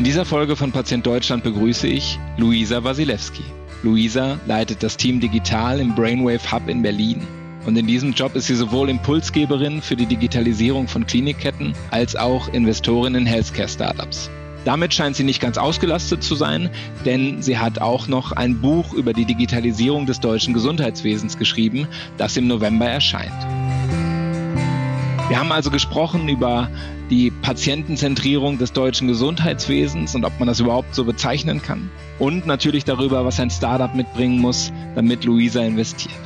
In dieser Folge von Patient Deutschland begrüße ich Luisa Wasilewski. Luisa leitet das Team Digital im Brainwave Hub in Berlin. Und in diesem Job ist sie sowohl Impulsgeberin für die Digitalisierung von Klinikketten als auch Investorin in Healthcare-Startups. Damit scheint sie nicht ganz ausgelastet zu sein, denn sie hat auch noch ein Buch über die Digitalisierung des deutschen Gesundheitswesens geschrieben, das im November erscheint. Wir haben also gesprochen über die Patientenzentrierung des deutschen Gesundheitswesens und ob man das überhaupt so bezeichnen kann. Und natürlich darüber, was ein Startup mitbringen muss, damit Luisa investiert.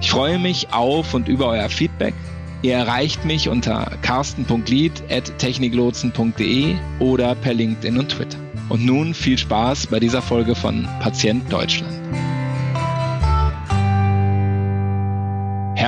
Ich freue mich auf und über euer Feedback. Ihr erreicht mich unter carsten.lied.techniklotsen.de oder per LinkedIn und Twitter. Und nun viel Spaß bei dieser Folge von Patient Deutschland.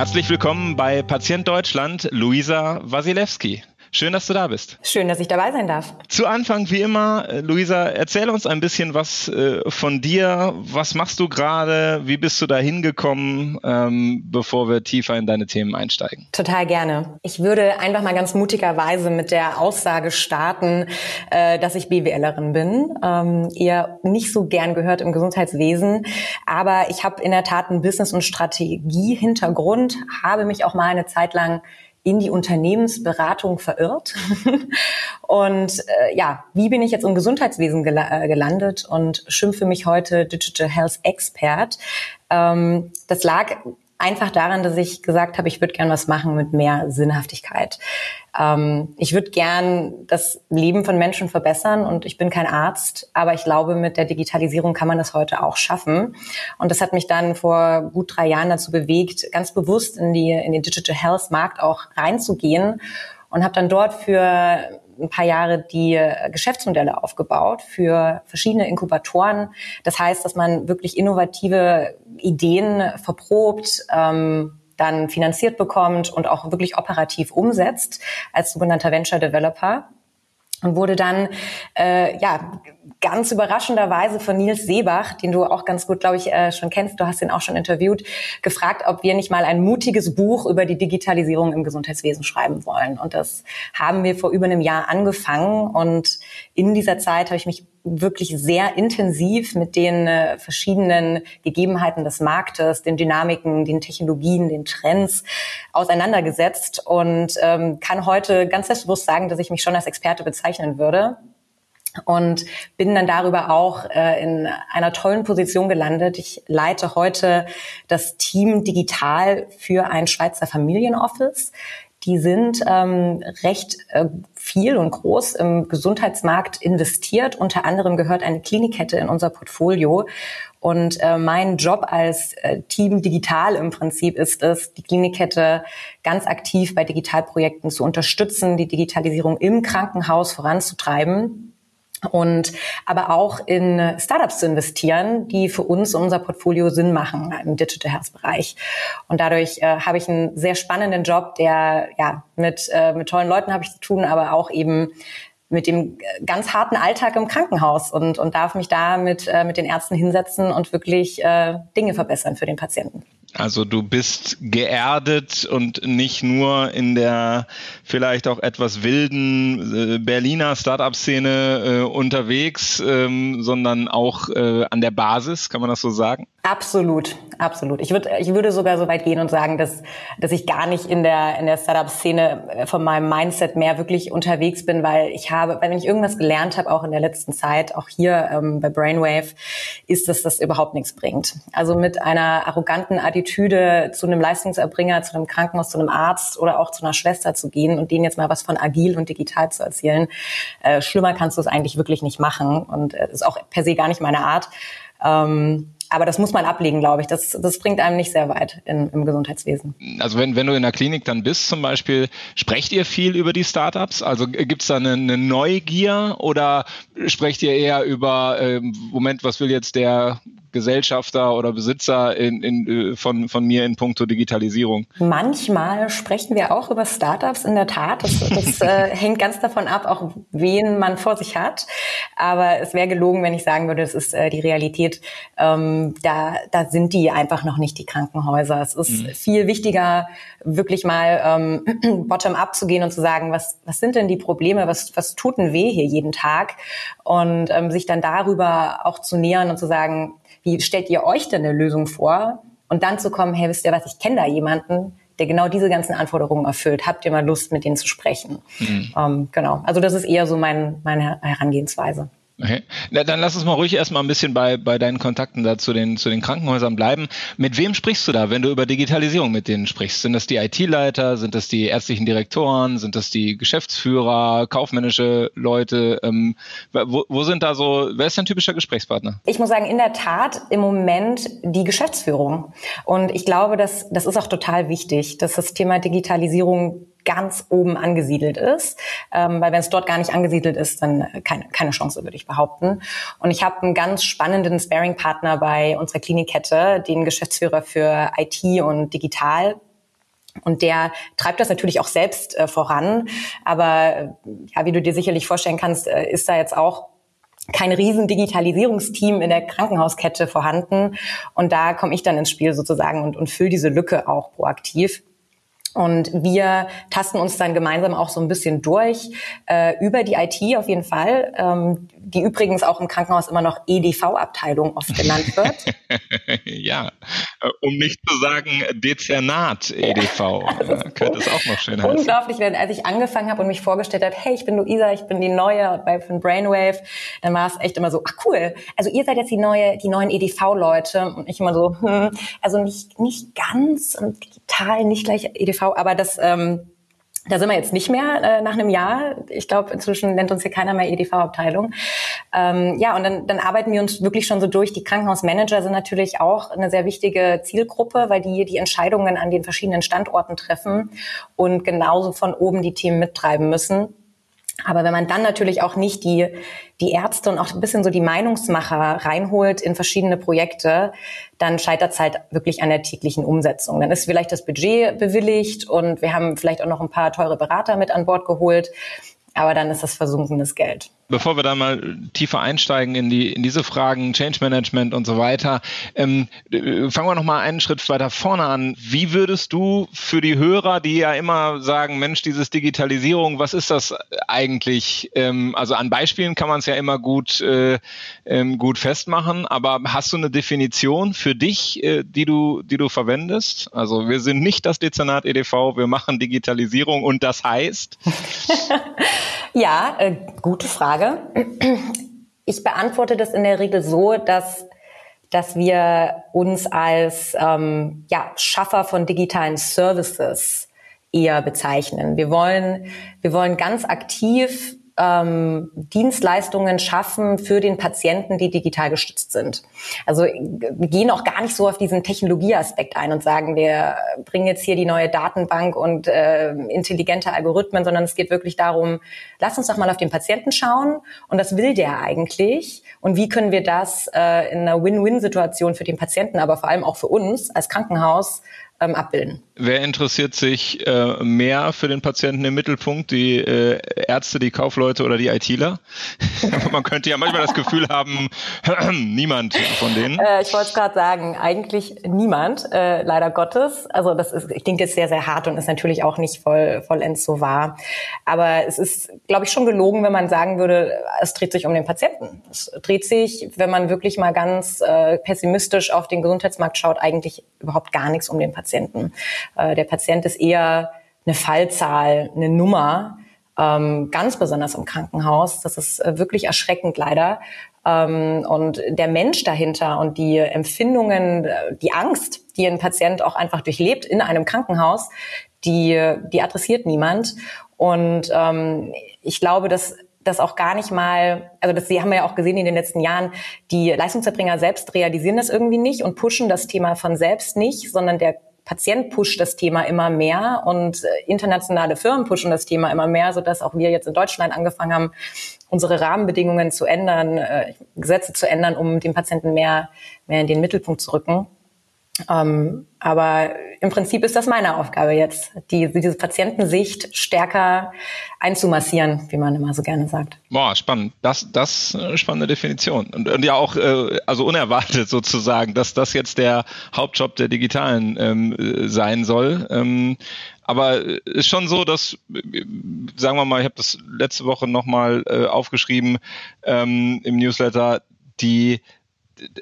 Herzlich willkommen bei Patient Deutschland, Luisa Wasilewski. Schön, dass du da bist. Schön, dass ich dabei sein darf. Zu Anfang, wie immer, äh, Luisa, erzähl uns ein bisschen was äh, von dir. Was machst du gerade? Wie bist du da hingekommen, ähm, bevor wir tiefer in deine Themen einsteigen? Total gerne. Ich würde einfach mal ganz mutigerweise mit der Aussage starten, äh, dass ich BWLerin bin. Ähm, eher nicht so gern gehört im Gesundheitswesen, aber ich habe in der Tat einen Business- und Strategie-Hintergrund, habe mich auch mal eine Zeit lang in die Unternehmensberatung verirrt. und äh, ja, wie bin ich jetzt im Gesundheitswesen gel äh, gelandet und schimpfe mich heute Digital Health Expert? Ähm, das lag einfach daran, dass ich gesagt habe, ich würde gern was machen mit mehr Sinnhaftigkeit. Ähm, ich würde gern das Leben von Menschen verbessern und ich bin kein Arzt, aber ich glaube, mit der Digitalisierung kann man das heute auch schaffen. Und das hat mich dann vor gut drei Jahren dazu bewegt, ganz bewusst in die in den Digital Health Markt auch reinzugehen und habe dann dort für ein paar Jahre die Geschäftsmodelle aufgebaut für verschiedene Inkubatoren. Das heißt, dass man wirklich innovative Ideen verprobt, ähm, dann finanziert bekommt und auch wirklich operativ umsetzt als sogenannter Venture Developer und wurde dann äh, ja ganz überraschenderweise von Nils Seebach, den du auch ganz gut, glaube ich, äh, schon kennst, du hast ihn auch schon interviewt, gefragt, ob wir nicht mal ein mutiges Buch über die Digitalisierung im Gesundheitswesen schreiben wollen. Und das haben wir vor über einem Jahr angefangen. Und in dieser Zeit habe ich mich wirklich sehr intensiv mit den äh, verschiedenen Gegebenheiten des Marktes, den Dynamiken, den Technologien, den Trends auseinandergesetzt und ähm, kann heute ganz selbstbewusst sagen, dass ich mich schon als Experte bezeichnen würde und bin dann darüber auch äh, in einer tollen Position gelandet. Ich leite heute das Team digital für ein Schweizer Familienoffice. Die sind ähm, recht äh, viel und groß im Gesundheitsmarkt investiert. Unter anderem gehört eine Klinikkette in unser Portfolio. Und äh, mein Job als äh, Team Digital im Prinzip ist es, die Klinikkette ganz aktiv bei Digitalprojekten zu unterstützen, die Digitalisierung im Krankenhaus voranzutreiben und aber auch in Startups zu investieren, die für uns unser Portfolio Sinn machen im Digital Health Bereich. Und dadurch äh, habe ich einen sehr spannenden Job, der ja mit äh, mit tollen Leuten habe ich zu tun, aber auch eben mit dem ganz harten Alltag im Krankenhaus und, und darf mich da mit, äh, mit den Ärzten hinsetzen und wirklich äh, Dinge verbessern für den Patienten. Also du bist geerdet und nicht nur in der vielleicht auch etwas wilden äh, Berliner Startup-Szene äh, unterwegs, ähm, sondern auch äh, an der Basis, kann man das so sagen? Absolut, absolut. Ich würde, ich würde sogar so weit gehen und sagen, dass, dass ich gar nicht in der, in der Startup-Szene äh, von meinem Mindset mehr wirklich unterwegs bin, weil ich habe, wenn ich irgendwas gelernt habe, auch in der letzten Zeit, auch hier ähm, bei Brainwave, ist, dass das überhaupt nichts bringt. Also mit einer arroganten Attitüde zu einem Leistungserbringer, zu einem Krankenhaus, zu einem Arzt oder auch zu einer Schwester zu gehen und denen jetzt mal was von agil und digital zu erzählen, äh, schlimmer kannst du es eigentlich wirklich nicht machen und äh, ist auch per se gar nicht meine Art. Ähm, aber das muss man ablegen, glaube ich. Das, das bringt einem nicht sehr weit in, im Gesundheitswesen. Also wenn, wenn du in der Klinik dann bist zum Beispiel, sprecht ihr viel über die Startups? Also gibt es da eine, eine, Neugier oder sprecht ihr eher über, äh, Moment, was will jetzt der Gesellschafter oder Besitzer in, in, äh, von, von mir in puncto Digitalisierung? Manchmal sprechen wir auch über Startups, in der Tat. Das, das äh, hängt ganz davon ab, auch wen man vor sich hat. Aber es wäre gelogen, wenn ich sagen würde, es ist äh, die Realität. Ähm, da, da sind die einfach noch nicht die Krankenhäuser. Es ist mhm. viel wichtiger, wirklich mal ähm, bottom-up zu gehen und zu sagen, was, was sind denn die Probleme, was, was tut denn weh hier jeden Tag? Und ähm, sich dann darüber auch zu nähern und zu sagen, wie stellt ihr euch denn eine Lösung vor? Und dann zu kommen, hey, wisst ihr was, ich kenne da jemanden, der genau diese ganzen Anforderungen erfüllt. Habt ihr mal Lust, mit denen zu sprechen? Mhm. Ähm, genau. Also das ist eher so mein, meine Herangehensweise. Okay. Na, dann lass uns mal ruhig erstmal ein bisschen bei, bei deinen Kontakten da zu den, zu den Krankenhäusern bleiben. Mit wem sprichst du da, wenn du über Digitalisierung mit denen sprichst? Sind das die IT-Leiter? Sind das die ärztlichen Direktoren? Sind das die Geschäftsführer, kaufmännische Leute? Ähm, wo, wo sind da so, wer ist dein typischer Gesprächspartner? Ich muss sagen, in der Tat im Moment die Geschäftsführung. Und ich glaube, dass, das ist auch total wichtig, dass das Thema Digitalisierung ganz oben angesiedelt ist, ähm, weil wenn es dort gar nicht angesiedelt ist, dann keine, keine Chance, würde ich behaupten. Und ich habe einen ganz spannenden Sparing-Partner bei unserer Klinikkette, den Geschäftsführer für IT und Digital. Und der treibt das natürlich auch selbst äh, voran. Aber ja, wie du dir sicherlich vorstellen kannst, äh, ist da jetzt auch kein riesen Digitalisierungsteam in der Krankenhauskette vorhanden. Und da komme ich dann ins Spiel sozusagen und, und fülle diese Lücke auch proaktiv. Und wir tasten uns dann gemeinsam auch so ein bisschen durch äh, über die IT auf jeden Fall, ähm, die übrigens auch im Krankenhaus immer noch EDV-Abteilung oft genannt wird. ja, äh, um nicht zu sagen Dezernat EDV, ja, äh, könnte es auch noch schön heißen. Unglaublich, wenn als ich angefangen habe und mich vorgestellt habe, hey, ich bin Luisa, ich bin die neue bei von Brainwave, dann war es echt immer so, ach cool, also ihr seid jetzt die neue, die neuen EDV-Leute und ich immer so, hm, also nicht nicht ganz und digital, nicht gleich EDV aber das, ähm, da sind wir jetzt nicht mehr äh, nach einem Jahr. Ich glaube, inzwischen nennt uns hier keiner mehr EDV-Abteilung. Ähm, ja, und dann, dann arbeiten wir uns wirklich schon so durch. Die Krankenhausmanager sind natürlich auch eine sehr wichtige Zielgruppe, weil die die Entscheidungen an den verschiedenen Standorten treffen und genauso von oben die Themen mittreiben müssen. Aber wenn man dann natürlich auch nicht die, die Ärzte und auch ein bisschen so die Meinungsmacher reinholt in verschiedene Projekte, dann scheitert es halt wirklich an der täglichen Umsetzung. Dann ist vielleicht das Budget bewilligt und wir haben vielleicht auch noch ein paar teure Berater mit an Bord geholt, aber dann ist das versunkenes Geld. Bevor wir da mal tiefer einsteigen in die in diese Fragen Change Management und so weiter, ähm, fangen wir noch mal einen Schritt weiter vorne an. Wie würdest du für die Hörer, die ja immer sagen, Mensch, dieses Digitalisierung, was ist das eigentlich? Ähm, also an Beispielen kann man es ja immer gut äh, ähm, gut festmachen, aber hast du eine Definition für dich, äh, die du die du verwendest? Also wir sind nicht das Dezernat EDV, wir machen Digitalisierung und das heißt? ja, äh, gute Frage. Ich beantworte das in der Regel so, dass dass wir uns als ähm, ja, Schaffer von digitalen Services eher bezeichnen. Wir wollen, wir wollen ganz aktiv ähm, Dienstleistungen schaffen für den Patienten, die digital gestützt sind. Also wir gehen auch gar nicht so auf diesen Technologieaspekt ein und sagen, wir bringen jetzt hier die neue Datenbank und äh, intelligente Algorithmen, sondern es geht wirklich darum, lass uns doch mal auf den Patienten schauen und was will der eigentlich und wie können wir das äh, in einer Win-Win-Situation für den Patienten, aber vor allem auch für uns als Krankenhaus ähm, abbilden. Wer interessiert sich äh, mehr für den Patienten im Mittelpunkt? Die äh, Ärzte, die Kaufleute oder die ITler? Man könnte ja manchmal das Gefühl haben, niemand von denen. Äh, ich wollte es gerade sagen, eigentlich niemand, äh, leider Gottes. Also das ist, klingt jetzt sehr, sehr hart und ist natürlich auch nicht voll, vollends so wahr. Aber es ist, glaube ich, schon gelogen, wenn man sagen würde, es dreht sich um den Patienten. Es dreht sich, wenn man wirklich mal ganz äh, pessimistisch auf den Gesundheitsmarkt schaut, eigentlich überhaupt gar nichts um den Patienten. Äh, der Patient ist eher eine Fallzahl, eine Nummer, ähm, ganz besonders im Krankenhaus. Das ist äh, wirklich erschreckend leider. Ähm, und der Mensch dahinter und die Empfindungen, äh, die Angst, die ein Patient auch einfach durchlebt in einem Krankenhaus, die, die adressiert niemand. Und ähm, ich glaube, dass das auch gar nicht mal, also das haben wir ja auch gesehen in den letzten Jahren, die Leistungserbringer selbst realisieren das irgendwie nicht und pushen das Thema von selbst nicht, sondern der Patient pusht das Thema immer mehr und äh, internationale Firmen pushen das Thema immer mehr, sodass auch wir jetzt in Deutschland angefangen haben, unsere Rahmenbedingungen zu ändern, äh, Gesetze zu ändern, um den Patienten mehr, mehr in den Mittelpunkt zu rücken. Ähm, aber im Prinzip ist das meine Aufgabe jetzt, die, diese Patientensicht stärker einzumassieren, wie man immer so gerne sagt. Boah, spannend. Das, das äh, spannende Definition. Und, und ja auch, äh, also unerwartet sozusagen, dass das jetzt der Hauptjob der Digitalen ähm, äh, sein soll. Ähm, aber ist schon so, dass, sagen wir mal, ich habe das letzte Woche nochmal äh, aufgeschrieben ähm, im Newsletter, die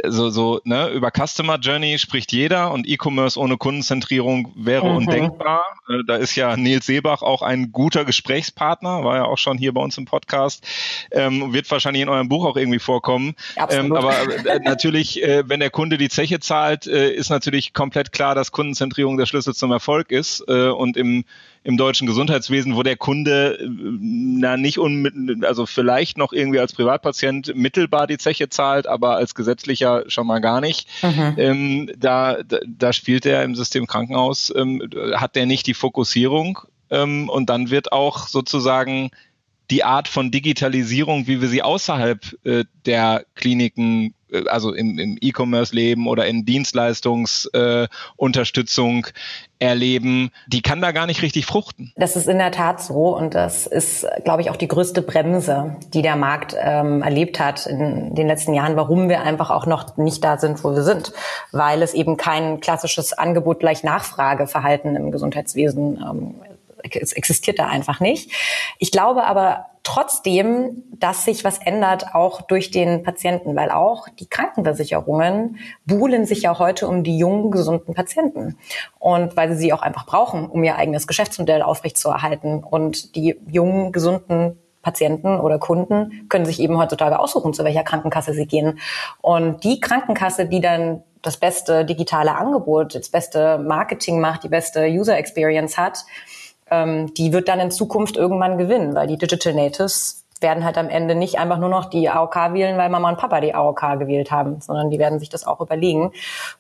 so, so ne, über Customer Journey spricht jeder und E-Commerce ohne Kundenzentrierung wäre mhm. undenkbar. Äh, da ist ja Nils Seebach auch ein guter Gesprächspartner, war ja auch schon hier bei uns im Podcast, ähm, wird wahrscheinlich in eurem Buch auch irgendwie vorkommen. Ähm, aber äh, natürlich, äh, wenn der Kunde die Zeche zahlt, äh, ist natürlich komplett klar, dass Kundenzentrierung der Schlüssel zum Erfolg ist äh, und im im deutschen Gesundheitswesen, wo der Kunde äh, na nicht unmittelbar, also vielleicht noch irgendwie als Privatpatient mittelbar die Zeche zahlt, aber als gesetzlicher schon mal gar nicht. Mhm. Ähm, da, da, da spielt er im System Krankenhaus, ähm, hat der nicht die Fokussierung ähm, und dann wird auch sozusagen die Art von Digitalisierung, wie wir sie außerhalb äh, der Kliniken also im, im E-Commerce leben oder in Dienstleistungsunterstützung äh, erleben, die kann da gar nicht richtig fruchten. Das ist in der Tat so und das ist, glaube ich, auch die größte Bremse, die der Markt ähm, erlebt hat in den letzten Jahren, warum wir einfach auch noch nicht da sind, wo wir sind, weil es eben kein klassisches Angebot gleich Nachfrageverhalten im Gesundheitswesen ähm, es existiert da einfach nicht. Ich glaube aber trotzdem, dass sich was ändert, auch durch den Patienten, weil auch die Krankenversicherungen buhlen sich ja heute um die jungen, gesunden Patienten. Und weil sie sie auch einfach brauchen, um ihr eigenes Geschäftsmodell aufrechtzuerhalten. Und die jungen, gesunden Patienten oder Kunden können sich eben heutzutage aussuchen, zu welcher Krankenkasse sie gehen. Und die Krankenkasse, die dann das beste digitale Angebot, das beste Marketing macht, die beste User Experience hat, ähm, die wird dann in Zukunft irgendwann gewinnen, weil die Digital Natives werden halt am Ende nicht einfach nur noch die AOK wählen, weil Mama und Papa die AOK gewählt haben, sondern die werden sich das auch überlegen.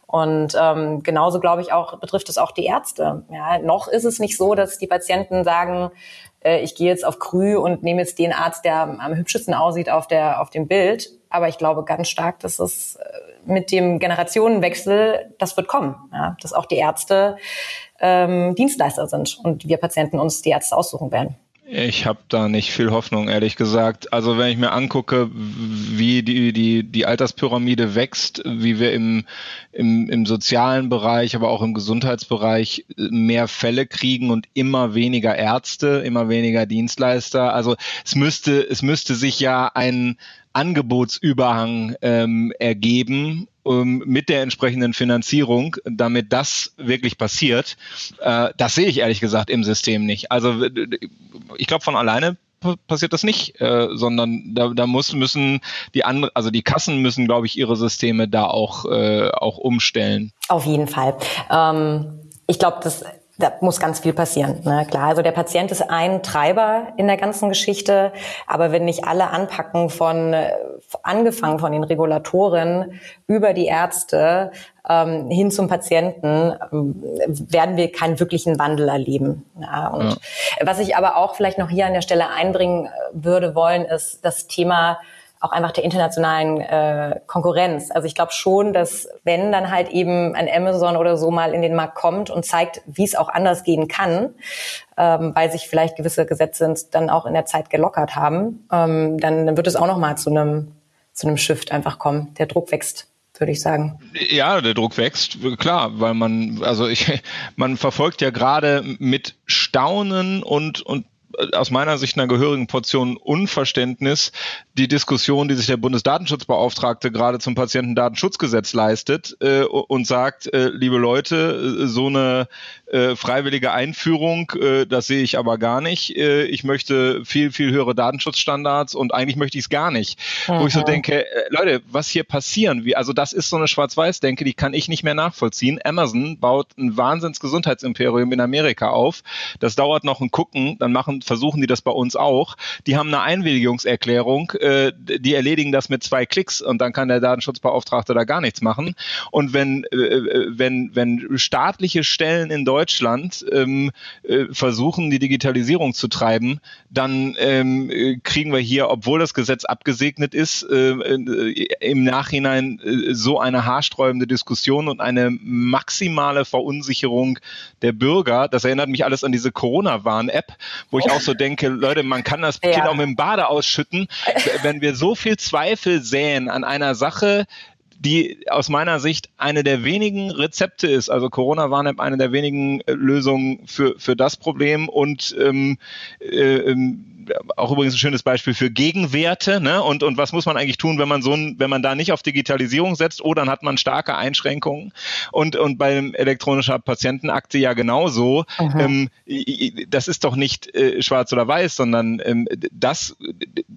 Und ähm, genauso glaube ich auch betrifft es auch die Ärzte. Ja, noch ist es nicht so, dass die Patienten sagen, äh, ich gehe jetzt auf Krü und nehme jetzt den Arzt, der am, hübschesten aussieht auf der auf dem Bild. Aber ich glaube ganz stark, dass es äh, mit dem Generationenwechsel, das wird kommen, ja, dass auch die Ärzte ähm, Dienstleister sind und wir Patienten uns die Ärzte aussuchen werden. Ich habe da nicht viel Hoffnung, ehrlich gesagt. Also wenn ich mir angucke, wie die, die, die Alterspyramide wächst, wie wir im, im, im sozialen Bereich, aber auch im Gesundheitsbereich mehr Fälle kriegen und immer weniger Ärzte, immer weniger Dienstleister. Also es müsste, es müsste sich ja ein Angebotsüberhang ähm, ergeben ähm, mit der entsprechenden Finanzierung, damit das wirklich passiert. Äh, das sehe ich ehrlich gesagt im System nicht. Also ich glaube von alleine passiert das nicht, äh, sondern da, da muss, müssen die andere, also die Kassen müssen, glaube ich, ihre Systeme da auch, äh, auch umstellen. Auf jeden Fall. Ähm, ich glaube, das da muss ganz viel passieren. Ne? Klar, also der Patient ist ein Treiber in der ganzen Geschichte, aber wenn nicht alle anpacken von angefangen von den Regulatoren über die Ärzte ähm, hin zum Patienten, ähm, werden wir keinen wirklichen Wandel erleben. Ja, und ja. was ich aber auch vielleicht noch hier an der Stelle einbringen äh, würde wollen, ist das Thema auch einfach der internationalen äh, Konkurrenz. Also ich glaube schon, dass wenn dann halt eben ein Amazon oder so mal in den Markt kommt und zeigt, wie es auch anders gehen kann, ähm, weil sich vielleicht gewisse Gesetze dann auch in der Zeit gelockert haben, ähm, dann, dann wird es auch noch mal zu einem zu einem Shift einfach kommen. Der Druck wächst würde ich sagen. Ja, der Druck wächst, klar, weil man, also ich, man verfolgt ja gerade mit Staunen und, und aus meiner Sicht einer gehörigen Portion Unverständnis die Diskussion, die sich der Bundesdatenschutzbeauftragte gerade zum Patientendatenschutzgesetz leistet äh, und sagt, äh, liebe Leute, äh, so eine äh, freiwillige Einführung, äh, das sehe ich aber gar nicht. Äh, ich möchte viel, viel höhere Datenschutzstandards und eigentlich möchte ich es gar nicht. Mhm. Wo ich so denke, äh, Leute, was hier passieren, wie, also das ist so eine Schwarz-Weiß-Denke, die kann ich nicht mehr nachvollziehen. Amazon baut ein Wahnsinns Gesundheitsimperium in Amerika auf. Das dauert noch ein Gucken, dann machen versuchen die das bei uns auch. Die haben eine Einwilligungserklärung, äh, die erledigen das mit zwei Klicks und dann kann der Datenschutzbeauftragte da gar nichts machen. Und wenn, äh, äh wenn, wenn staatliche Stellen in Deutschland ähm, äh, versuchen, die Digitalisierung zu treiben, dann ähm, kriegen wir hier, obwohl das Gesetz abgesegnet ist, äh, äh im Nachhinein äh, so eine haarsträubende Diskussion und eine maximale Verunsicherung der Bürger. Das erinnert mich alles an diese Corona-Warn-App, wo ich auch so denke, Leute, man kann das Kind ja. auch mit dem Bade ausschütten. Wenn wir so viel Zweifel säen an einer Sache, die aus meiner Sicht eine der wenigen Rezepte ist. Also Corona Warn-App eine der wenigen äh, Lösungen für, für das Problem und ähm, äh, ähm, auch übrigens ein schönes Beispiel für Gegenwerte. Ne? Und, und was muss man eigentlich tun, wenn man so ein, wenn man da nicht auf Digitalisierung setzt? Oh, dann hat man starke Einschränkungen. Und, und beim elektronischer Patientenakte ja genauso. Ähm, das ist doch nicht äh, schwarz oder weiß, sondern ähm, das,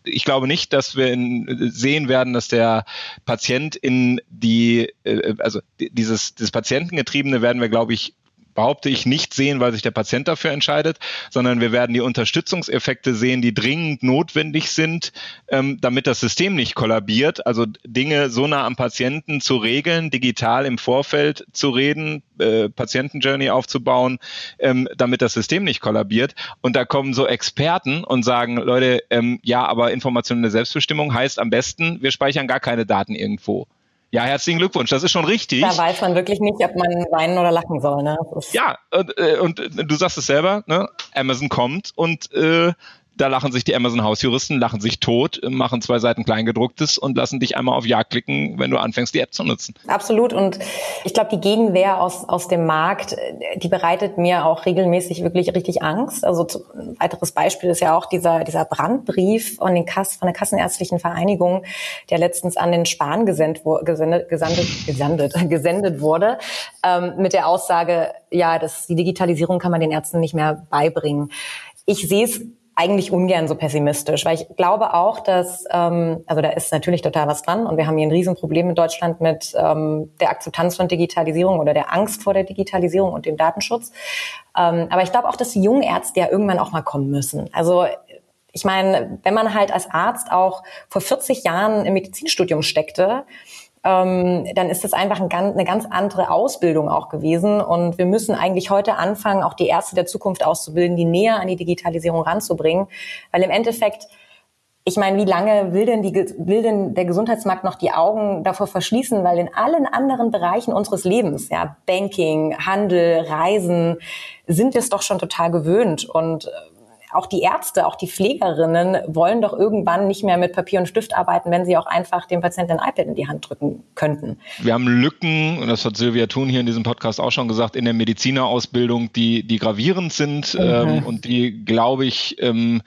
ich glaube nicht, dass wir in, sehen werden, dass der Patient in die, äh, also dieses, dieses Patientengetriebene werden wir, glaube ich, behaupte ich, nicht sehen, weil sich der Patient dafür entscheidet, sondern wir werden die Unterstützungseffekte sehen, die dringend notwendig sind, ähm, damit das System nicht kollabiert. Also Dinge so nah am Patienten zu regeln, digital im Vorfeld zu reden, äh, Patientenjourney aufzubauen, ähm, damit das System nicht kollabiert. Und da kommen so Experten und sagen, Leute, ähm, ja, aber informationelle Selbstbestimmung heißt am besten, wir speichern gar keine Daten irgendwo. Ja, herzlichen Glückwunsch. Das ist schon richtig. Da weiß man wirklich nicht, ob man weinen oder lachen soll. Ne? Ja, und, äh, und du sagst es selber, ne? Amazon kommt und äh, da lachen sich die Amazon-Hausjuristen, lachen sich tot, machen zwei Seiten Kleingedrucktes und lassen dich einmal auf Ja klicken, wenn du anfängst, die App zu nutzen. Absolut. Und ich glaube, die Gegenwehr aus, aus dem Markt, die bereitet mir auch regelmäßig wirklich richtig Angst. Also ein weiteres Beispiel ist ja auch dieser, dieser Brandbrief von, den Kass, von der Kassenärztlichen Vereinigung, der letztens an den Spahn gesendet, gesendet, gesendet, gesendet, gesendet wurde, ähm, mit der Aussage, ja, dass die Digitalisierung kann man den Ärzten nicht mehr beibringen. Ich sehe es eigentlich ungern so pessimistisch, weil ich glaube auch, dass, ähm, also da ist natürlich total was dran und wir haben hier ein Riesenproblem in Deutschland mit ähm, der Akzeptanz von Digitalisierung oder der Angst vor der Digitalisierung und dem Datenschutz. Ähm, aber ich glaube auch, dass die jungen Ärzte ja irgendwann auch mal kommen müssen. Also ich meine, wenn man halt als Arzt auch vor 40 Jahren im Medizinstudium steckte, ähm, dann ist das einfach ein, eine ganz andere Ausbildung auch gewesen. Und wir müssen eigentlich heute anfangen, auch die Ärzte der Zukunft auszubilden, die näher an die Digitalisierung ranzubringen. Weil im Endeffekt, ich meine, wie lange will denn, die, will denn der Gesundheitsmarkt noch die Augen davor verschließen? Weil in allen anderen Bereichen unseres Lebens, ja, Banking, Handel, Reisen, sind wir es doch schon total gewöhnt. Und auch die Ärzte, auch die Pflegerinnen wollen doch irgendwann nicht mehr mit Papier und Stift arbeiten, wenn sie auch einfach dem Patienten ein iPad in die Hand drücken könnten. Wir haben Lücken, und das hat Silvia Thun hier in diesem Podcast auch schon gesagt, in der Medizinerausbildung, die, die gravierend sind mhm. ähm, und die, glaube ich, ähm,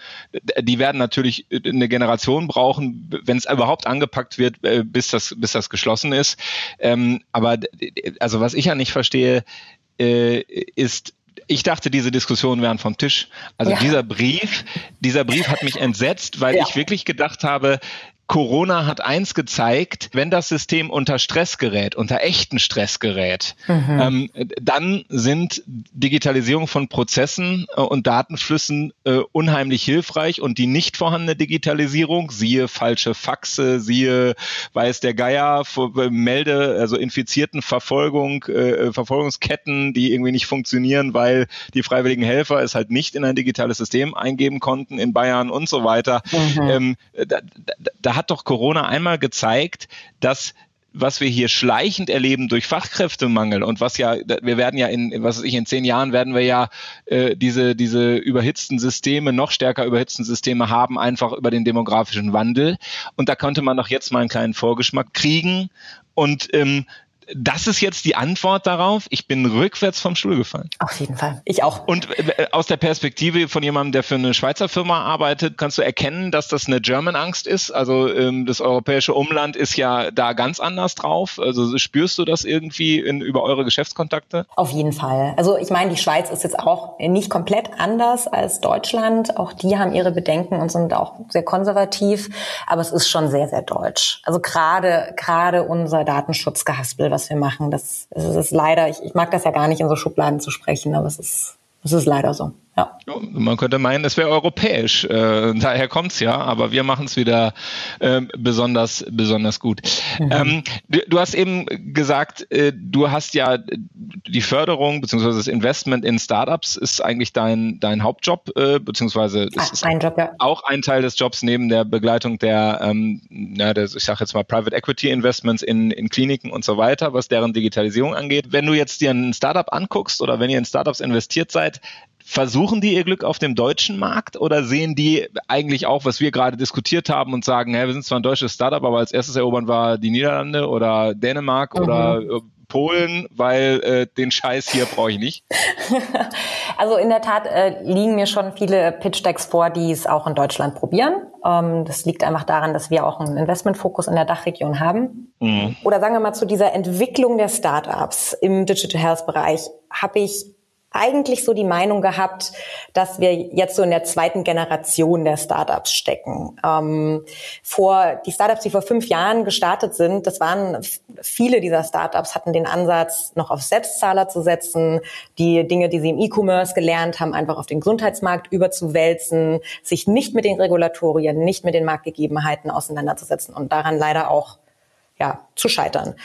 die werden natürlich eine Generation brauchen, wenn es überhaupt angepackt wird, äh, bis, das, bis das geschlossen ist. Ähm, aber also was ich ja nicht verstehe, äh, ist, ich dachte, diese Diskussionen wären vom Tisch. Also ja. dieser Brief, dieser Brief hat mich entsetzt, weil ja. ich wirklich gedacht habe, Corona hat eins gezeigt, wenn das System unter Stress gerät, unter echten Stress gerät, mhm. ähm, dann sind Digitalisierung von Prozessen äh, und Datenflüssen äh, unheimlich hilfreich und die nicht vorhandene Digitalisierung, siehe falsche Faxe, siehe weiß der Geier, äh, Melde, also infizierten Verfolgung, äh, Verfolgungsketten, die irgendwie nicht funktionieren, weil die freiwilligen Helfer es halt nicht in ein digitales System eingeben konnten in Bayern und so weiter. Mhm. Ähm, da, da, da hat doch Corona einmal gezeigt, dass was wir hier schleichend erleben durch Fachkräftemangel und was ja, wir werden ja in, was weiß ich, in zehn Jahren werden wir ja äh, diese, diese überhitzten Systeme, noch stärker überhitzten Systeme haben, einfach über den demografischen Wandel. Und da konnte man doch jetzt mal einen kleinen Vorgeschmack kriegen. Und ähm, das ist jetzt die Antwort darauf. Ich bin rückwärts vom Stuhl gefallen. Auf jeden Fall. Ich auch. Und äh, aus der Perspektive von jemandem, der für eine Schweizer Firma arbeitet, kannst du erkennen, dass das eine German-Angst ist. Also ähm, das europäische Umland ist ja da ganz anders drauf. Also spürst du das irgendwie in, über eure Geschäftskontakte? Auf jeden Fall. Also ich meine, die Schweiz ist jetzt auch nicht komplett anders als Deutschland. Auch die haben ihre Bedenken und sind auch sehr konservativ. Aber es ist schon sehr, sehr deutsch. Also gerade, gerade unser Datenschutzgehaspel, was wir machen. Das, das ist leider, ich, ich mag das ja gar nicht in so Schubladen zu sprechen, aber es ist, es ist leider so. Ja. Man könnte meinen, es wäre europäisch. Äh, daher kommt's ja, aber wir machen es wieder äh, besonders, besonders gut. Mhm. Ähm, du, du, hast eben gesagt, äh, du hast ja die Förderung bzw. das Investment in Startups ist eigentlich dein, dein Hauptjob, äh, beziehungsweise ist ein Job, ja. auch ein Teil des Jobs neben der Begleitung der, ähm, na, der ich sage jetzt mal Private Equity Investments in, in Kliniken und so weiter, was deren Digitalisierung angeht. Wenn du jetzt dir ein Startup anguckst oder wenn ihr in Startups investiert seid, Versuchen die ihr Glück auf dem deutschen Markt oder sehen die eigentlich auch, was wir gerade diskutiert haben und sagen, hey, wir sind zwar ein deutsches Startup, aber als erstes erobern war die Niederlande oder Dänemark mhm. oder äh, Polen, weil äh, den Scheiß hier brauche ich nicht? also in der Tat äh, liegen mir schon viele Pitch-Decks vor, die es auch in Deutschland probieren. Ähm, das liegt einfach daran, dass wir auch einen Investmentfokus in der Dachregion haben. Mhm. Oder sagen wir mal zu dieser Entwicklung der Startups im Digital Health Bereich habe ich eigentlich so die Meinung gehabt, dass wir jetzt so in der zweiten Generation der Startups stecken. Ähm, vor die Startups, die vor fünf Jahren gestartet sind, das waren viele dieser Startups hatten den Ansatz, noch auf Selbstzahler zu setzen, die Dinge, die sie im E-Commerce gelernt haben, einfach auf den Gesundheitsmarkt überzuwälzen, sich nicht mit den Regulatorien, nicht mit den Marktgegebenheiten auseinanderzusetzen und daran leider auch ja, zu scheitern.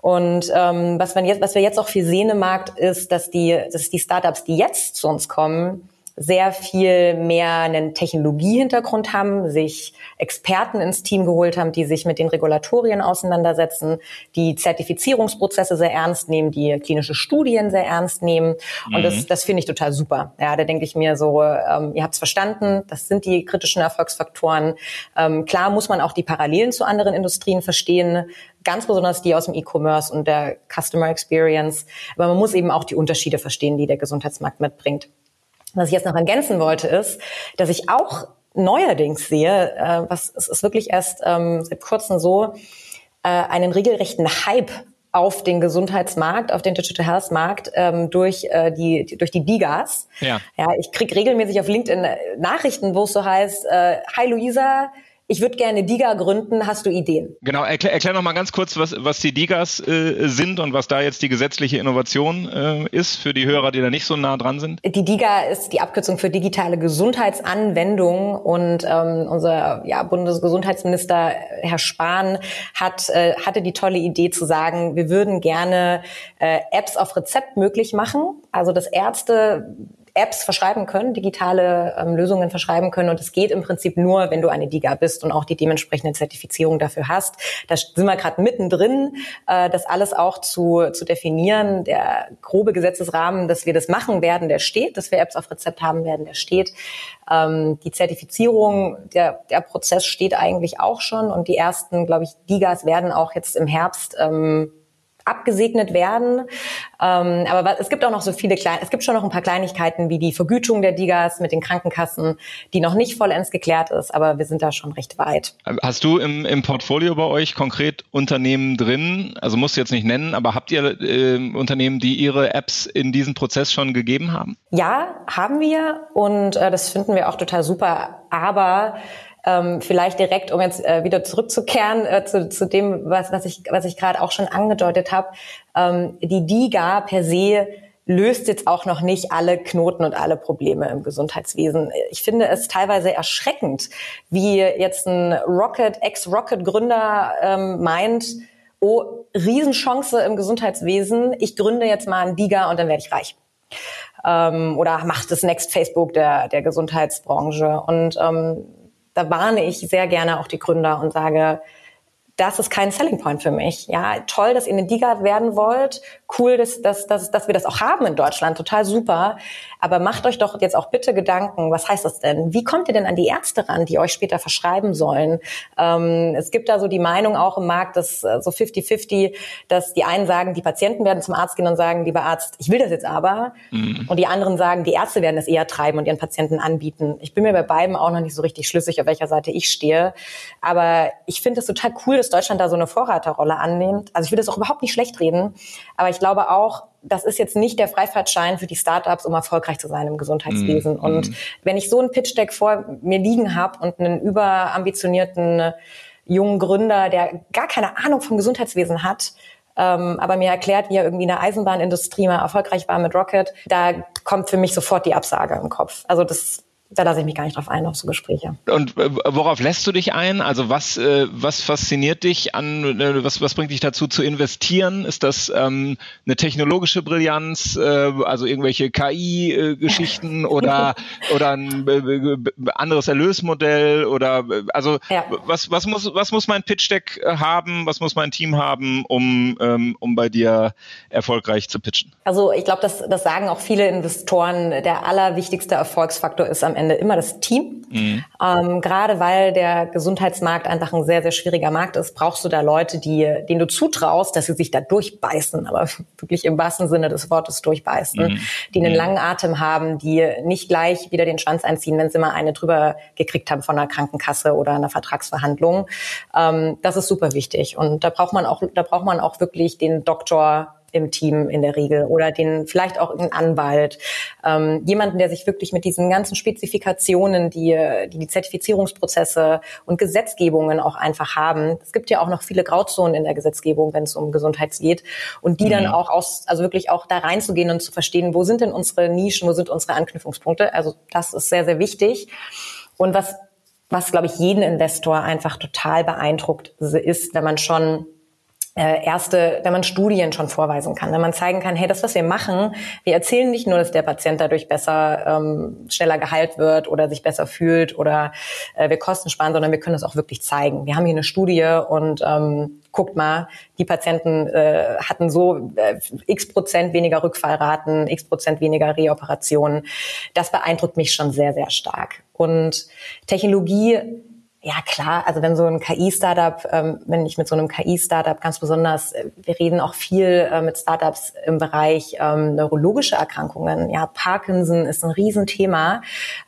Und ähm, was, wir jetzt, was wir jetzt auch viel sehen im Markt ist, dass die, dass die Startups, die jetzt zu uns kommen, sehr viel mehr einen Technologiehintergrund haben, sich Experten ins Team geholt haben, die sich mit den Regulatorien auseinandersetzen, die Zertifizierungsprozesse sehr ernst nehmen, die klinische Studien sehr ernst nehmen. Und mhm. das, das finde ich total super. Ja, da denke ich mir so, ähm, ihr habt es verstanden, das sind die kritischen Erfolgsfaktoren. Ähm, klar muss man auch die Parallelen zu anderen Industrien verstehen, ganz besonders die aus dem E-Commerce und der Customer Experience. Aber man muss eben auch die Unterschiede verstehen, die der Gesundheitsmarkt mitbringt. Was ich jetzt noch ergänzen wollte, ist, dass ich auch neuerdings sehe, äh, was es ist wirklich erst ähm, seit kurzem so, äh, einen regelrechten Hype auf den Gesundheitsmarkt, auf den Digital Health Markt ähm, durch äh, die durch die Digas. Ja. ja, ich krieg regelmäßig auf LinkedIn äh, Nachrichten, wo es so heißt: äh, Hi Luisa, ich würde gerne Diga gründen, hast du Ideen? Genau, erklär, erklär noch mal ganz kurz, was, was die Digas äh, sind und was da jetzt die gesetzliche Innovation äh, ist für die Hörer, die da nicht so nah dran sind. Die Diga ist die Abkürzung für digitale Gesundheitsanwendung und ähm, unser ja, Bundesgesundheitsminister Herr Spahn hat, äh, hatte die tolle Idee zu sagen, wir würden gerne äh, Apps auf Rezept möglich machen, also dass Ärzte Apps verschreiben können, digitale ähm, Lösungen verschreiben können. Und es geht im Prinzip nur, wenn du eine DIGA bist und auch die dementsprechende Zertifizierung dafür hast. Da sind wir gerade mittendrin, äh, das alles auch zu, zu definieren. Der grobe Gesetzesrahmen, dass wir das machen werden, der steht, dass wir Apps auf Rezept haben werden, der steht. Ähm, die Zertifizierung, der, der Prozess steht eigentlich auch schon. Und die ersten, glaube ich, DIGAs werden auch jetzt im Herbst ähm, abgesegnet werden. Ähm, aber es gibt auch noch so viele kleine, es gibt schon noch ein paar Kleinigkeiten wie die Vergütung der Digas mit den Krankenkassen, die noch nicht vollends geklärt ist, aber wir sind da schon recht weit. Hast du im, im Portfolio bei euch konkret Unternehmen drin? Also musst du jetzt nicht nennen, aber habt ihr äh, Unternehmen, die ihre Apps in diesen Prozess schon gegeben haben? Ja, haben wir und äh, das finden wir auch total super. Aber ähm, vielleicht direkt, um jetzt äh, wieder zurückzukehren äh, zu, zu dem, was, was ich, was ich gerade auch schon angedeutet habe, ähm, die DIGA per se löst jetzt auch noch nicht alle Knoten und alle Probleme im Gesundheitswesen. Ich finde es teilweise erschreckend, wie jetzt ein Rocket, Ex-Rocket-Gründer ähm, meint, oh, Riesenchance im Gesundheitswesen, ich gründe jetzt mal ein DIGA und dann werde ich reich. Ähm, oder macht das Next Facebook der, der Gesundheitsbranche. Und ähm, da warne ich sehr gerne auch die Gründer und sage, das ist kein Selling Point für mich. Ja, toll, dass ihr eine Diga werden wollt. Cool, dass, dass, dass, dass wir das auch haben in Deutschland. Total super. Aber macht euch doch jetzt auch bitte Gedanken, was heißt das denn? Wie kommt ihr denn an die Ärzte ran, die euch später verschreiben sollen? Ähm, es gibt da so die Meinung auch im Markt, dass äh, so 50-50, dass die einen sagen, die Patienten werden zum Arzt gehen und sagen, lieber Arzt, ich will das jetzt aber. Mhm. Und die anderen sagen, die Ärzte werden das eher treiben und ihren Patienten anbieten. Ich bin mir bei beiden auch noch nicht so richtig schlüssig, auf welcher Seite ich stehe. Aber ich finde es total cool, dass Deutschland da so eine Vorreiterrolle annimmt. Also ich will das auch überhaupt nicht schlecht reden. Aber ich glaube auch, das ist jetzt nicht der Freifahrtschein für die Startups, um erfolgreich zu sein im Gesundheitswesen. Mm, und mm. wenn ich so ein Pitch-Deck vor mir liegen habe und einen überambitionierten jungen Gründer, der gar keine Ahnung vom Gesundheitswesen hat, ähm, aber mir erklärt, wie er irgendwie in der Eisenbahnindustrie mal erfolgreich war mit Rocket, da kommt für mich sofort die Absage im Kopf. Also das da lasse ich mich gar nicht drauf ein, auf so Gespräche. Und äh, worauf lässt du dich ein? Also was, äh, was fasziniert dich an, äh, was, was bringt dich dazu zu investieren? Ist das ähm, eine technologische Brillanz, äh, also irgendwelche KI-Geschichten oder, oder ein anderes Erlösmodell oder also ja. was, was, muss, was muss mein Pitch-Deck haben, was muss mein Team haben, um, ähm, um bei dir erfolgreich zu pitchen? Also ich glaube, das, das sagen auch viele Investoren, der allerwichtigste Erfolgsfaktor ist am Ende immer das Team. Mhm. Ähm, gerade weil der Gesundheitsmarkt einfach ein sehr, sehr schwieriger Markt ist, brauchst du da Leute, die, denen du zutraust, dass sie sich da durchbeißen, aber wirklich im wahrsten Sinne des Wortes durchbeißen, mhm. die einen mhm. langen Atem haben, die nicht gleich wieder den Schwanz einziehen, wenn sie mal eine drüber gekriegt haben von einer Krankenkasse oder einer Vertragsverhandlung. Ähm, das ist super wichtig. Und da braucht man auch, da braucht man auch wirklich den Doktor im Team in der Regel oder den vielleicht auch einen Anwalt, ähm, jemanden, der sich wirklich mit diesen ganzen Spezifikationen, die, die die Zertifizierungsprozesse und Gesetzgebungen auch einfach haben. Es gibt ja auch noch viele Grauzonen in der Gesetzgebung, wenn es um Gesundheit geht und die mhm. dann auch aus, also wirklich auch da reinzugehen und zu verstehen, wo sind denn unsere Nischen, wo sind unsere Anknüpfungspunkte. Also das ist sehr, sehr wichtig. Und was, was glaube ich jeden Investor einfach total beeindruckt ist, wenn man schon erste, wenn man Studien schon vorweisen kann, wenn man zeigen kann, hey, das, was wir machen, wir erzählen nicht nur, dass der Patient dadurch besser, ähm, schneller geheilt wird oder sich besser fühlt oder äh, wir Kosten sparen, sondern wir können das auch wirklich zeigen. Wir haben hier eine Studie und ähm, guckt mal, die Patienten äh, hatten so äh, x Prozent weniger Rückfallraten, x Prozent weniger Reoperationen. Das beeindruckt mich schon sehr, sehr stark. Und Technologie ja klar, also wenn so ein KI-Startup, ähm, wenn ich mit so einem KI-Startup ganz besonders, äh, wir reden auch viel äh, mit Startups im Bereich ähm, neurologische Erkrankungen. Ja, Parkinson ist ein Riesenthema.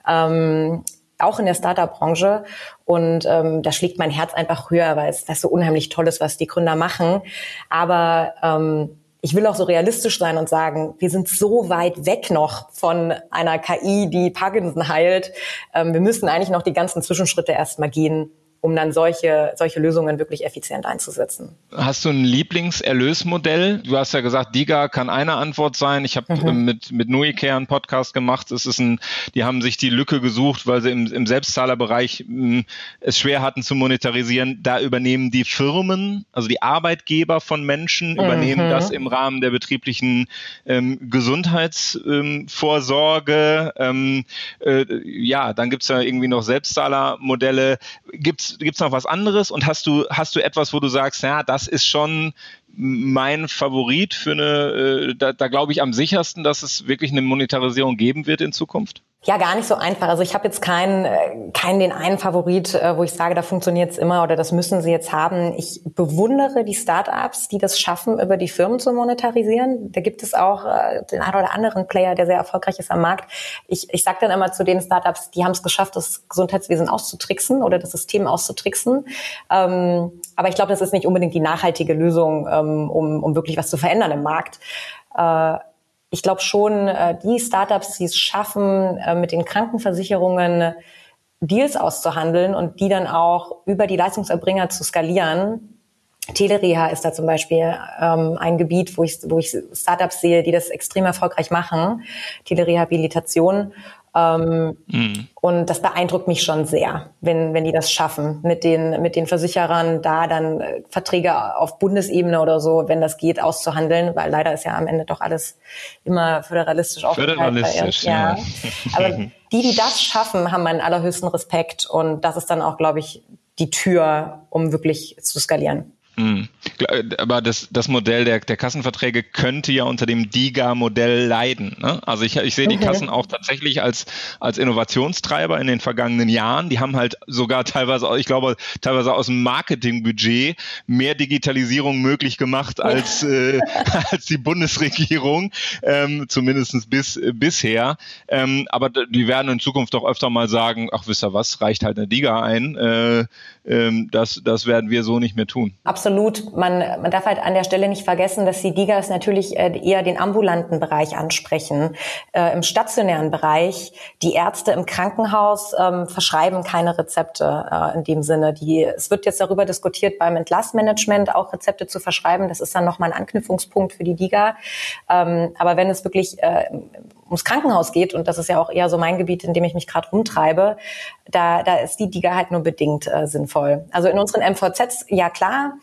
Ähm, auch in der Startup-Branche. Und ähm, da schlägt mein Herz einfach höher, weil es das so unheimlich toll ist, was die Gründer machen. Aber ähm, ich will auch so realistisch sein und sagen, wir sind so weit weg noch von einer KI, die Parkinson heilt. Ähm, wir müssen eigentlich noch die ganzen Zwischenschritte erstmal gehen, um dann solche, solche Lösungen wirklich effizient einzusetzen. Hast du ein Lieblingserlösmodell? Du hast ja gesagt, DIGA kann eine Antwort sein. Ich habe mhm. mit, mit Nuicare einen Podcast gemacht. Es ist ein, die haben sich die Lücke gesucht, weil sie im, im Selbstzahlerbereich mh, hm, es schwer hatten zu monetarisieren. Da übernehmen die Firmen, also die Arbeitgeber von Menschen, mhm. übernehmen das im Rahmen der betrieblichen ähm, Gesundheitsvorsorge. Ähm, äh, ja, dann gibt's ja irgendwie noch Selbstzahlermodelle. Gibt's gibt es noch was anderes und hast du, hast du etwas, wo du sagst, ja, das ist schon mein Favorit für eine, äh, da, da glaube ich am sichersten, dass es wirklich eine Monetarisierung geben wird in Zukunft? Ja, gar nicht so einfach. Also ich habe jetzt keinen, äh, keinen den einen Favorit, äh, wo ich sage, da funktioniert es immer oder das müssen sie jetzt haben. Ich bewundere die Startups, die das schaffen, über die Firmen zu monetarisieren. Da gibt es auch äh, den einen oder anderen Player, der sehr erfolgreich ist am Markt. Ich, ich sage dann immer zu den Startups, die haben es geschafft, das Gesundheitswesen auszutricksen oder das System auszutricksen. Ähm, aber ich glaube, das ist nicht unbedingt die nachhaltige Lösung, ähm, um, um wirklich was zu verändern im Markt ich glaube schon, äh, die Startups, die es schaffen, äh, mit den Krankenversicherungen Deals auszuhandeln und die dann auch über die Leistungserbringer zu skalieren. Telereha ist da zum Beispiel ähm, ein Gebiet, wo ich, wo ich Startups sehe, die das extrem erfolgreich machen. Telerehabilitation. Ähm, mhm. Und das beeindruckt mich schon sehr, wenn, wenn die das schaffen, mit den, mit den Versicherern da dann äh, Verträge auf Bundesebene oder so, wenn das geht, auszuhandeln, weil leider ist ja am Ende doch alles immer föderalistisch aufgeteilt. Föderalistisch, ja. ja. Aber die, die das schaffen, haben meinen allerhöchsten Respekt und das ist dann auch, glaube ich, die Tür, um wirklich zu skalieren. Mhm. Aber das, das Modell der, der Kassenverträge könnte ja unter dem DIGA-Modell leiden. Ne? Also ich, ich sehe die Kassen auch tatsächlich als, als Innovationstreiber in den vergangenen Jahren. Die haben halt sogar teilweise, ich glaube, teilweise aus dem Marketingbudget mehr Digitalisierung möglich gemacht als, äh, als die Bundesregierung, ähm, zumindest bis, äh, bisher. Ähm, aber die werden in Zukunft doch öfter mal sagen, ach wisst ihr was, reicht halt eine DIGA ein. Äh, ähm, das, das werden wir so nicht mehr tun. Absolut. Man man, man darf halt an der Stelle nicht vergessen, dass die Digas natürlich äh, eher den ambulanten Bereich ansprechen. Äh, Im stationären Bereich, die Ärzte im Krankenhaus ähm, verschreiben keine Rezepte äh, in dem Sinne. Die, es wird jetzt darüber diskutiert, beim Entlastmanagement auch Rezepte zu verschreiben. Das ist dann nochmal ein Anknüpfungspunkt für die Diga. Ähm, aber wenn es wirklich äh, ums Krankenhaus geht, und das ist ja auch eher so mein Gebiet, in dem ich mich gerade rumtreibe, da, da ist die Diga halt nur bedingt äh, sinnvoll. Also in unseren MVZs, ja klar,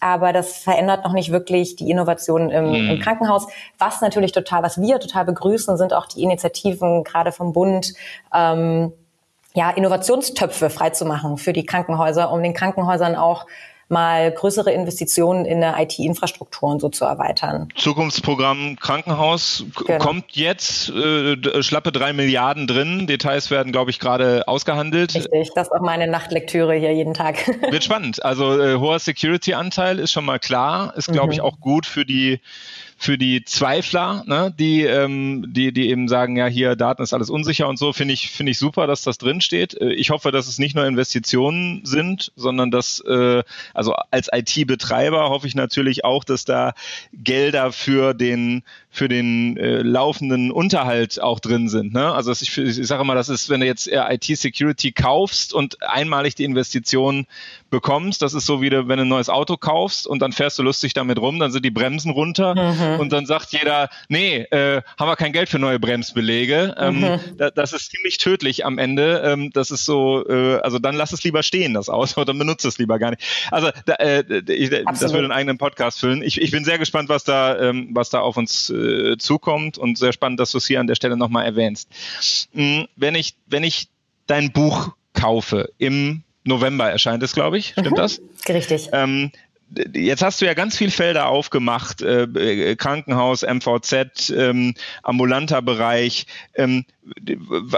aber das verändert noch nicht wirklich die Innovationen im, mhm. im, Krankenhaus. Was natürlich total, was wir total begrüßen, sind auch die Initiativen gerade vom Bund, ähm, ja, Innovationstöpfe freizumachen für die Krankenhäuser, um den Krankenhäusern auch mal größere Investitionen in der IT-Infrastruktur und so zu erweitern. Zukunftsprogramm Krankenhaus genau. kommt jetzt, äh, schlappe drei Milliarden drin. Details werden, glaube ich, gerade ausgehandelt. Richtig, das ist auch meine Nachtlektüre hier jeden Tag. Wird spannend. Also äh, hoher Security-Anteil ist schon mal klar, ist, glaube mhm. ich, auch gut für die für die Zweifler, ne, die, ähm, die, die eben sagen, ja, hier Daten ist alles unsicher und so, finde ich, finde ich super, dass das drin steht. Äh, ich hoffe, dass es nicht nur Investitionen sind, sondern dass, äh, also als IT-Betreiber hoffe ich natürlich auch, dass da Gelder für den für den äh, laufenden Unterhalt auch drin sind. Ne? Also ich, ich sage mal, das ist, wenn du jetzt IT-Security kaufst und einmalig die Investition bekommst, das ist so wie wenn du ein neues Auto kaufst und dann fährst du lustig damit rum, dann sind die Bremsen runter mhm. Und dann sagt jeder, nee, äh, haben wir kein Geld für neue Bremsbelege. Ähm, mhm. da, das ist ziemlich tödlich am Ende. Ähm, das ist so, äh, also dann lass es lieber stehen, das Auto, dann benutze es lieber gar nicht. Also da, äh, ich, das würde einen eigenen Podcast füllen. Ich, ich bin sehr gespannt, was da, ähm, was da auf uns äh, zukommt und sehr spannend, dass du es hier an der Stelle nochmal erwähnst. Mhm, wenn ich, wenn ich dein Buch kaufe, im November erscheint es, glaube ich, stimmt mhm, das? Richtig. Ähm, Jetzt hast du ja ganz viel Felder aufgemacht, äh, äh Krankenhaus, MVZ, ähm, ambulanter Bereich. Ähm,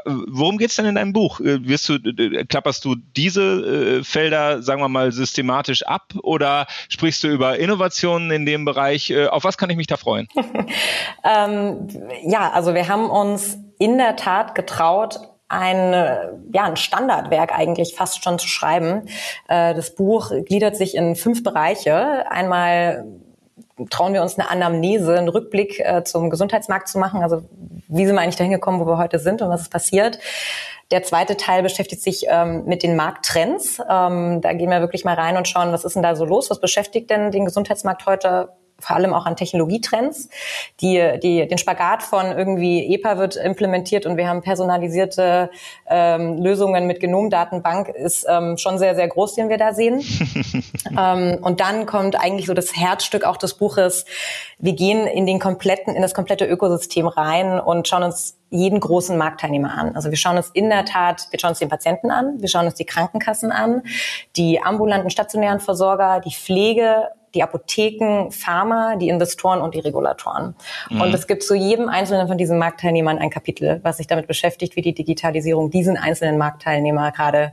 worum geht's denn in deinem Buch? Äh, wirst du, klapperst du diese äh, Felder, sagen wir mal, systematisch ab oder sprichst du über Innovationen in dem Bereich? Äh, auf was kann ich mich da freuen? ähm, ja, also wir haben uns in der Tat getraut, ein, ja, ein Standardwerk eigentlich fast schon zu schreiben. Äh, das Buch gliedert sich in fünf Bereiche. Einmal trauen wir uns eine Anamnese, einen Rückblick äh, zum Gesundheitsmarkt zu machen. Also wie sind wir eigentlich dahin gekommen, wo wir heute sind und was ist passiert? Der zweite Teil beschäftigt sich ähm, mit den Markttrends. Ähm, da gehen wir wirklich mal rein und schauen, was ist denn da so los? Was beschäftigt denn den Gesundheitsmarkt heute? Vor allem auch an Technologietrends. Die, die, den Spagat von irgendwie EPA wird implementiert und wir haben personalisierte ähm, Lösungen mit Genomdatenbank ist ähm, schon sehr, sehr groß, den wir da sehen. ähm, und dann kommt eigentlich so das Herzstück auch des Buches. Wir gehen in den kompletten, in das komplette Ökosystem rein und schauen uns jeden großen Marktteilnehmer an. Also wir schauen uns in der Tat, wir schauen uns den Patienten an, wir schauen uns die Krankenkassen an, die ambulanten stationären Versorger, die Pflege, die Apotheken, Pharma, die Investoren und die Regulatoren. Mhm. Und es gibt zu jedem einzelnen von diesen Marktteilnehmern ein Kapitel, was sich damit beschäftigt, wie die Digitalisierung diesen einzelnen Marktteilnehmer gerade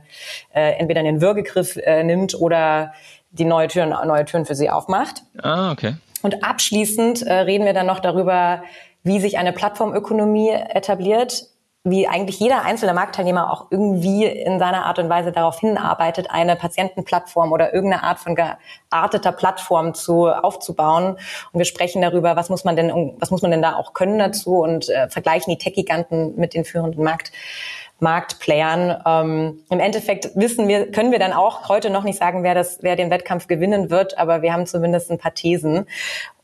äh, entweder in den Würgegriff äh, nimmt oder die neue Türen, neue Türen für sie aufmacht. Ah, okay. Und abschließend äh, reden wir dann noch darüber, wie sich eine Plattformökonomie etabliert, wie eigentlich jeder einzelne Marktteilnehmer auch irgendwie in seiner Art und Weise darauf hinarbeitet, eine Patientenplattform oder irgendeine Art von gearteter Plattform zu aufzubauen. Und wir sprechen darüber, was muss man denn, was muss man denn da auch können dazu und äh, vergleichen die Tech-Giganten mit den führenden Markt. Marktplayern. Ähm, Im Endeffekt wissen wir, können wir dann auch heute noch nicht sagen, wer das, wer den Wettkampf gewinnen wird, aber wir haben zumindest ein paar Thesen.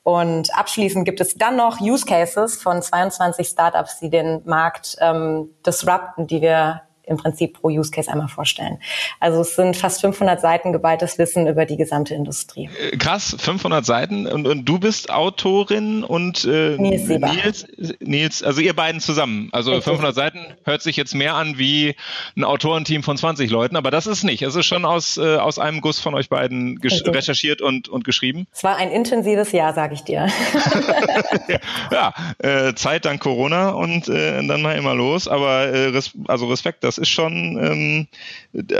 Und abschließend gibt es dann noch Use Cases von 22 Startups, die den Markt ähm, disrupten, die wir im Prinzip pro Use Case einmal vorstellen. Also es sind fast 500 Seiten geballtes Wissen über die gesamte Industrie. Äh, krass, 500 Seiten und, und du bist Autorin und äh, Nils, Nils, Nils, also ihr beiden zusammen. Also Richtig. 500 Seiten hört sich jetzt mehr an wie ein Autorenteam von 20 Leuten, aber das ist nicht. Es ist schon aus, äh, aus einem Guss von euch beiden recherchiert und, und geschrieben. Es war ein intensives Jahr, sage ich dir. ja, äh, Zeit dank Corona und äh, dann mal immer los, aber äh, res also Respekt, das ist schon, ähm,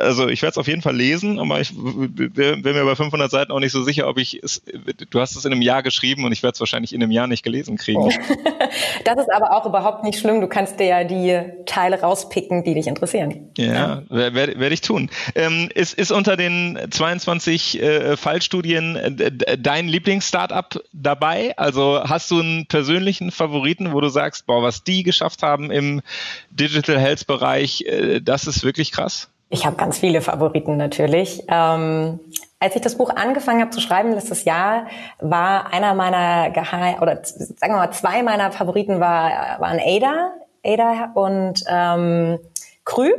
also ich werde es auf jeden Fall lesen, aber ich bin mir bei 500 Seiten auch nicht so sicher, ob ich es, du hast es in einem Jahr geschrieben und ich werde es wahrscheinlich in einem Jahr nicht gelesen kriegen. das ist aber auch überhaupt nicht schlimm. Du kannst dir ja die Teile rauspicken, die dich interessieren. Ja, ja. werde werd ich tun. Ähm, ist, ist unter den 22 äh, Fallstudien äh, dein Lieblings-Startup dabei? Also hast du einen persönlichen Favoriten, wo du sagst, boah, was die geschafft haben im Digital Health Bereich, äh, das ist wirklich krass? Ich habe ganz viele Favoriten natürlich. Ähm, als ich das Buch angefangen habe zu schreiben letztes Jahr, war einer meiner Geheim oder sagen wir mal zwei meiner Favoriten war, waren Ada, Ada und ähm, Krü.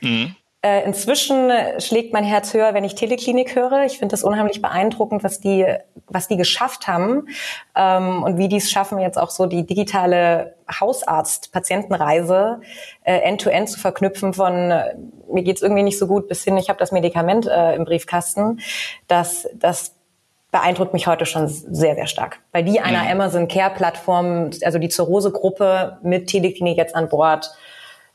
Mhm. Äh, inzwischen schlägt mein Herz höher, wenn ich Teleklinik höre. Ich finde das unheimlich beeindruckend, was die, was die geschafft haben ähm, und wie die es schaffen, jetzt auch so die digitale Hausarzt-Patientenreise äh, end-to-end zu verknüpfen von äh, mir geht's irgendwie nicht so gut bis hin, ich habe das Medikament äh, im Briefkasten. Das, das beeindruckt mich heute schon sehr, sehr stark. Weil die einer mhm. Amazon Care Plattform, also die Zurose-Gruppe mit Teleklinik jetzt an Bord,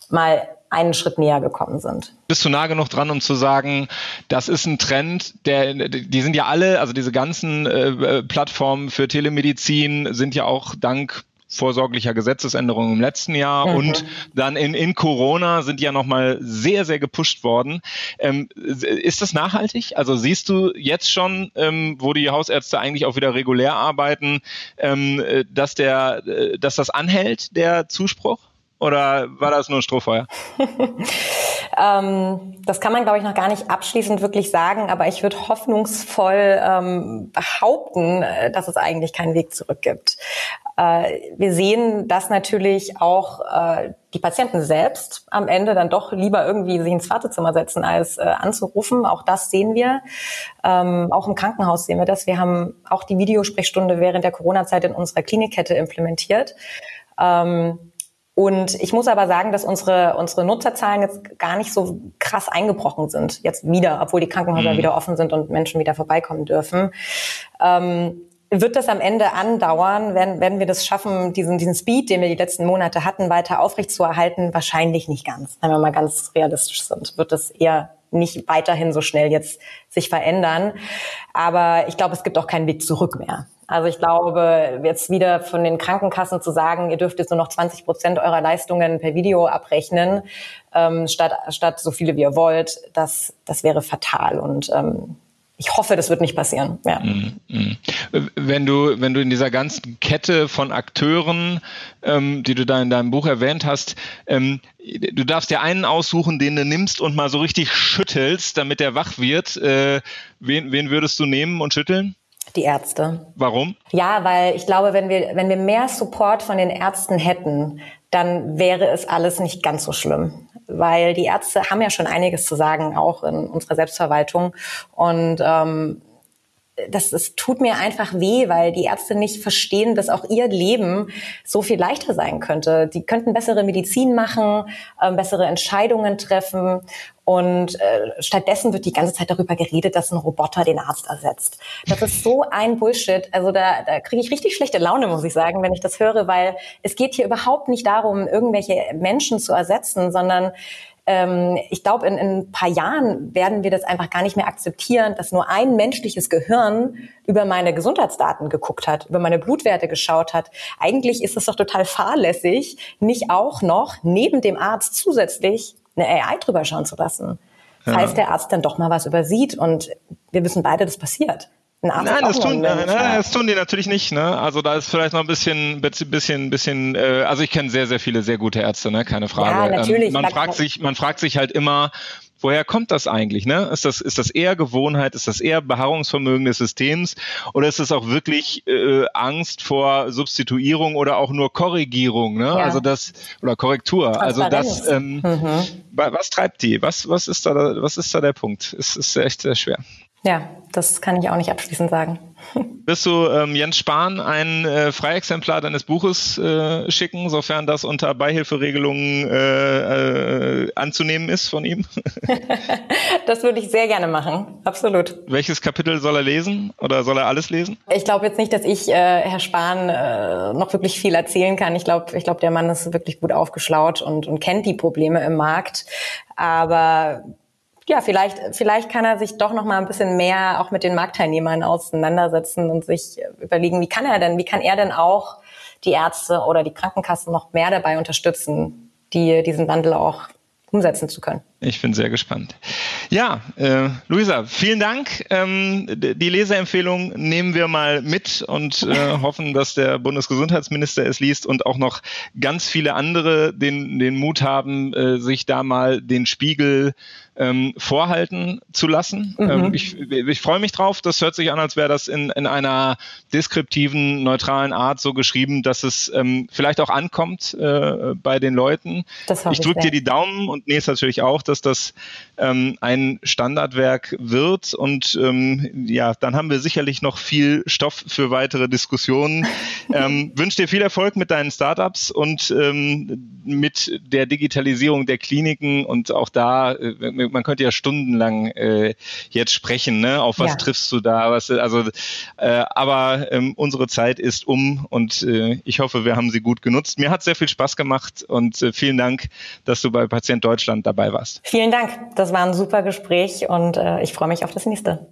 mal einen Schritt näher gekommen sind. Bist du nah genug dran, um zu sagen, das ist ein Trend, der, die sind ja alle, also diese ganzen äh, Plattformen für Telemedizin sind ja auch dank vorsorglicher Gesetzesänderungen im letzten Jahr mhm. und dann in, in Corona sind ja nochmal sehr, sehr gepusht worden. Ähm, ist das nachhaltig? Also siehst du jetzt schon, ähm, wo die Hausärzte eigentlich auch wieder regulär arbeiten, ähm, äh, dass der, äh, dass das anhält, der Zuspruch? Oder war das nur ein Strohfeuer? ähm, das kann man, glaube ich, noch gar nicht abschließend wirklich sagen, aber ich würde hoffnungsvoll ähm, behaupten, äh, dass es eigentlich keinen Weg zurück gibt. Äh, wir sehen, dass natürlich auch äh, die Patienten selbst am Ende dann doch lieber irgendwie sich ins Wartezimmer setzen, als äh, anzurufen. Auch das sehen wir. Ähm, auch im Krankenhaus sehen wir das. Wir haben auch die Videosprechstunde während der Corona-Zeit in unserer Klinikkette implementiert. Ähm, und ich muss aber sagen, dass unsere, unsere Nutzerzahlen jetzt gar nicht so krass eingebrochen sind. Jetzt wieder, obwohl die Krankenhäuser mhm. wieder offen sind und Menschen wieder vorbeikommen dürfen. Ähm, wird das am Ende andauern? Werden, werden wir das schaffen, diesen, diesen Speed, den wir die letzten Monate hatten, weiter aufrechtzuerhalten? Wahrscheinlich nicht ganz. Wenn wir mal ganz realistisch sind, wird das eher nicht weiterhin so schnell jetzt sich verändern. Aber ich glaube, es gibt auch keinen Weg zurück mehr. Also ich glaube, jetzt wieder von den Krankenkassen zu sagen, ihr dürft jetzt nur noch 20 Prozent eurer Leistungen per Video abrechnen, ähm, statt, statt so viele wie ihr wollt, das, das wäre fatal. Und ähm, ich hoffe, das wird nicht passieren. Ja. Mm, mm. Wenn du, wenn du in dieser ganzen Kette von Akteuren, ähm, die du da in deinem Buch erwähnt hast, ähm, du darfst dir einen aussuchen, den du nimmst und mal so richtig schüttelst, damit er wach wird. Äh, wen, wen würdest du nehmen und schütteln? Die Ärzte. Warum? Ja, weil ich glaube, wenn wir, wenn wir mehr Support von den Ärzten hätten, dann wäre es alles nicht ganz so schlimm. Weil die Ärzte haben ja schon einiges zu sagen, auch in unserer Selbstverwaltung. Und ähm, das, das tut mir einfach weh, weil die Ärzte nicht verstehen, dass auch ihr Leben so viel leichter sein könnte. Die könnten bessere Medizin machen, äh, bessere Entscheidungen treffen. Und äh, stattdessen wird die ganze Zeit darüber geredet, dass ein Roboter den Arzt ersetzt. Das ist so ein Bullshit. Also da, da kriege ich richtig schlechte Laune, muss ich sagen, wenn ich das höre, weil es geht hier überhaupt nicht darum, irgendwelche Menschen zu ersetzen, sondern ähm, ich glaube, in, in ein paar Jahren werden wir das einfach gar nicht mehr akzeptieren, dass nur ein menschliches Gehirn über meine Gesundheitsdaten geguckt hat, über meine Blutwerte geschaut hat. Eigentlich ist es doch total fahrlässig, nicht auch noch neben dem Arzt zusätzlich eine AI drüber schauen zu lassen. Falls ja. der Arzt dann doch mal was übersieht und wir wissen beide, das passiert. Nein, das tun, nein, nein, das tun die natürlich nicht. Ne? Also da ist vielleicht noch ein bisschen, bisschen, bisschen. Äh, also ich kenne sehr, sehr viele sehr gute Ärzte, ne? keine Frage. Ja, natürlich. Ähm, man fragt sich, man fragt sich halt immer, woher kommt das eigentlich? Ne? Ist das, ist das eher Gewohnheit? Ist das eher Beharrungsvermögen des Systems? Oder ist es auch wirklich äh, Angst vor Substituierung oder auch nur Korrigierung? Ne? Ja. Also das oder Korrektur. Also das. Ähm, mhm. Was treibt die? Was, was ist da, was ist da der Punkt? Es ist echt sehr schwer. Ja, das kann ich auch nicht abschließend sagen. Wirst du ähm, Jens Spahn ein äh, Freiexemplar deines Buches äh, schicken, sofern das unter Beihilferegelungen äh, äh, anzunehmen ist von ihm? das würde ich sehr gerne machen, absolut. Welches Kapitel soll er lesen oder soll er alles lesen? Ich glaube jetzt nicht, dass ich äh, Herr Spahn äh, noch wirklich viel erzählen kann. Ich glaube, ich glaube, der Mann ist wirklich gut aufgeschlaut und, und kennt die Probleme im Markt. Aber ja, vielleicht, vielleicht kann er sich doch noch mal ein bisschen mehr auch mit den Marktteilnehmern auseinandersetzen und sich überlegen, wie kann er denn, wie kann er denn auch die Ärzte oder die Krankenkassen noch mehr dabei unterstützen, die diesen Wandel auch umsetzen zu können. Ich bin sehr gespannt. Ja, äh, Luisa, vielen Dank. Ähm, die Leseempfehlung nehmen wir mal mit und äh, hoffen, dass der Bundesgesundheitsminister es liest und auch noch ganz viele andere den, den Mut haben, äh, sich da mal den Spiegel ähm, vorhalten zu lassen. Mhm. Ähm, ich, ich freue mich drauf. Das hört sich an, als wäre das in, in einer deskriptiven, neutralen Art so geschrieben, dass es ähm, vielleicht auch ankommt äh, bei den Leuten. ich drücke dir die Daumen und Nils natürlich auch, dass das ähm, ein Standardwerk wird. Und ähm, ja, dann haben wir sicherlich noch viel Stoff für weitere Diskussionen. ähm, wünsche dir viel Erfolg mit deinen Startups und ähm, mit der Digitalisierung der Kliniken und auch da, äh, man könnte ja stundenlang äh, jetzt sprechen, ne? Auf was ja. triffst du da? Was, also, äh, aber ähm, unsere Zeit ist um und äh, ich hoffe, wir haben sie gut genutzt. Mir hat sehr viel Spaß gemacht und äh, vielen Dank, dass du bei Patient Deutschland dabei warst. Vielen Dank. Das war ein super Gespräch und äh, ich freue mich auf das nächste.